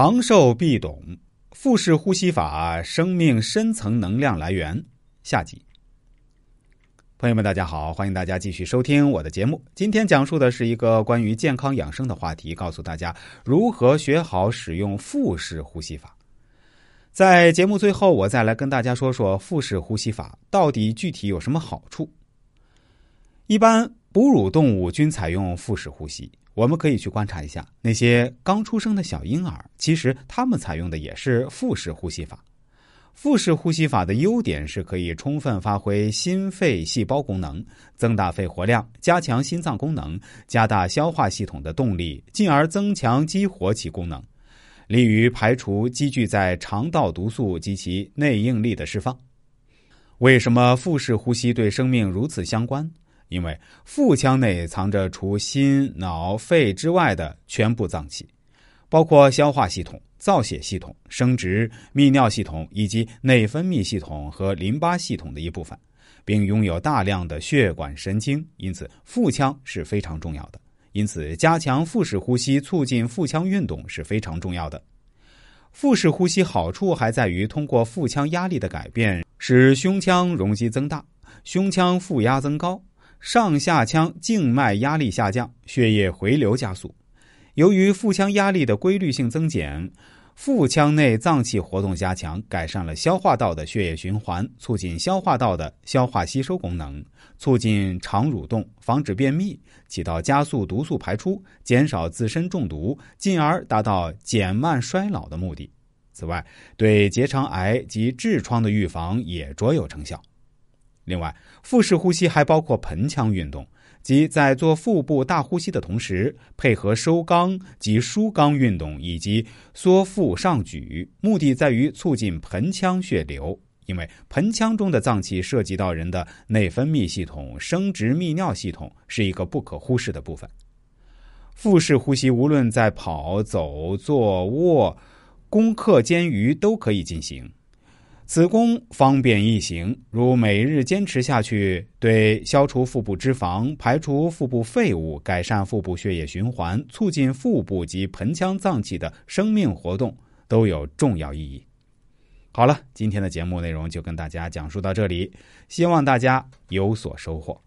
长寿必懂腹式呼吸法，生命深层能量来源。下集，朋友们，大家好，欢迎大家继续收听我的节目。今天讲述的是一个关于健康养生的话题，告诉大家如何学好使用腹式呼吸法。在节目最后，我再来跟大家说说腹式呼吸法到底具体有什么好处。一般哺乳动物均采用腹式呼吸。我们可以去观察一下那些刚出生的小婴儿，其实他们采用的也是腹式呼吸法。腹式呼吸法的优点是可以充分发挥心肺细胞功能，增大肺活量，加强心脏功能，加大消化系统的动力，进而增强激活其功能，利于排除积聚在肠道毒素及其内应力的释放。为什么腹式呼吸对生命如此相关？因为腹腔内藏着除心、脑、肺之外的全部脏器，包括消化系统、造血系统、生殖、泌尿系统以及内分泌系统和淋巴系统的一部分，并拥有大量的血管、神经，因此腹腔是非常重要的。因此，加强腹式呼吸，促进腹腔运动是非常重要的。腹式呼吸好处还在于通过腹腔压力的改变，使胸腔容积增大，胸腔负压增高。上下腔静脉压力下降，血液回流加速。由于腹腔压力的规律性增减，腹腔内脏器活动加强，改善了消化道的血液循环，促进消化道的消化吸收功能，促进肠蠕动，防止便秘，起到加速毒素排出、减少自身中毒，进而达到减慢衰老的目的。此外，对结肠癌及痔疮的预防也卓有成效。另外，腹式呼吸还包括盆腔运动，即在做腹部大呼吸的同时，配合收肛及舒肛运动以及缩腹上举，目的在于促进盆腔血流。因为盆腔中的脏器涉及到人的内分泌系统、生殖泌尿系统，是一个不可忽视的部分。腹式呼吸无论在跑、走、坐、卧、功课间余都可以进行。子宫方便易行，如每日坚持下去，对消除腹部脂肪、排除腹部废物、改善腹部血液循环、促进腹部及盆腔脏器的生命活动都有重要意义。好了，今天的节目内容就跟大家讲述到这里，希望大家有所收获。